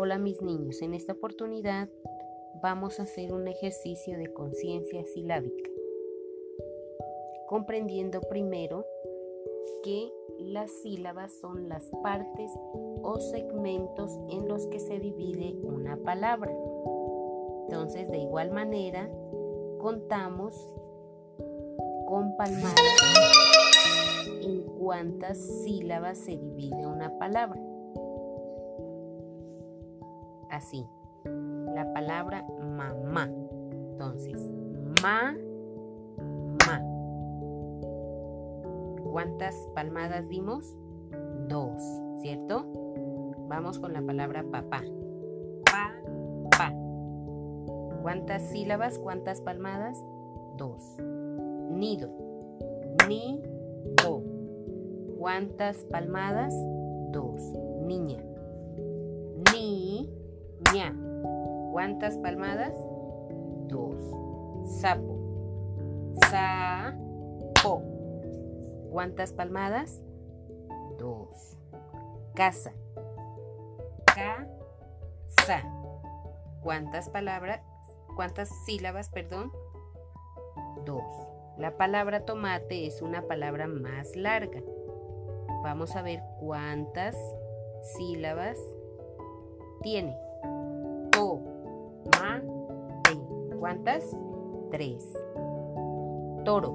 Hola mis niños, en esta oportunidad vamos a hacer un ejercicio de conciencia silábica, comprendiendo primero que las sílabas son las partes o segmentos en los que se divide una palabra. Entonces, de igual manera, contamos con palmadas en cuántas sílabas se divide una palabra. Así, la palabra mamá. Entonces, ma, ma. ¿Cuántas palmadas dimos? Dos, ¿cierto? Vamos con la palabra papá. Pa, pa. ¿Cuántas sílabas? ¿Cuántas palmadas? Dos. Nido. Ni, do. ¿Cuántas palmadas? Dos. Niña. Ña. ¿Cuántas palmadas? Dos. Sapo. Sa, po. ¿Cuántas palmadas? Dos. Casa. Ca, sa. ¿Cuántas palabras? ¿Cuántas sílabas, perdón? Dos. La palabra tomate es una palabra más larga. Vamos a ver cuántas sílabas tiene. Te. ¿Cuántas? Tres. Toro.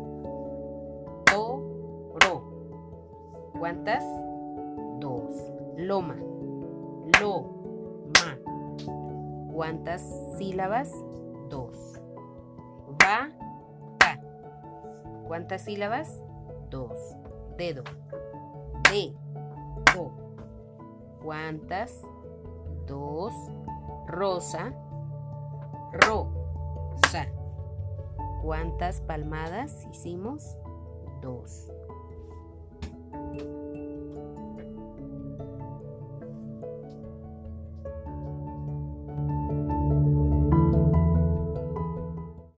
To, ro. ¿Cuántas? Dos. Loma. Lo, ma. ¿Cuántas sílabas? Dos. Va, pa. ¿Cuántas sílabas? Dos. Dedo. De, do. ¿Cuántas? Dos. Rosa. Rosa. ¿Cuántas palmadas hicimos? Dos.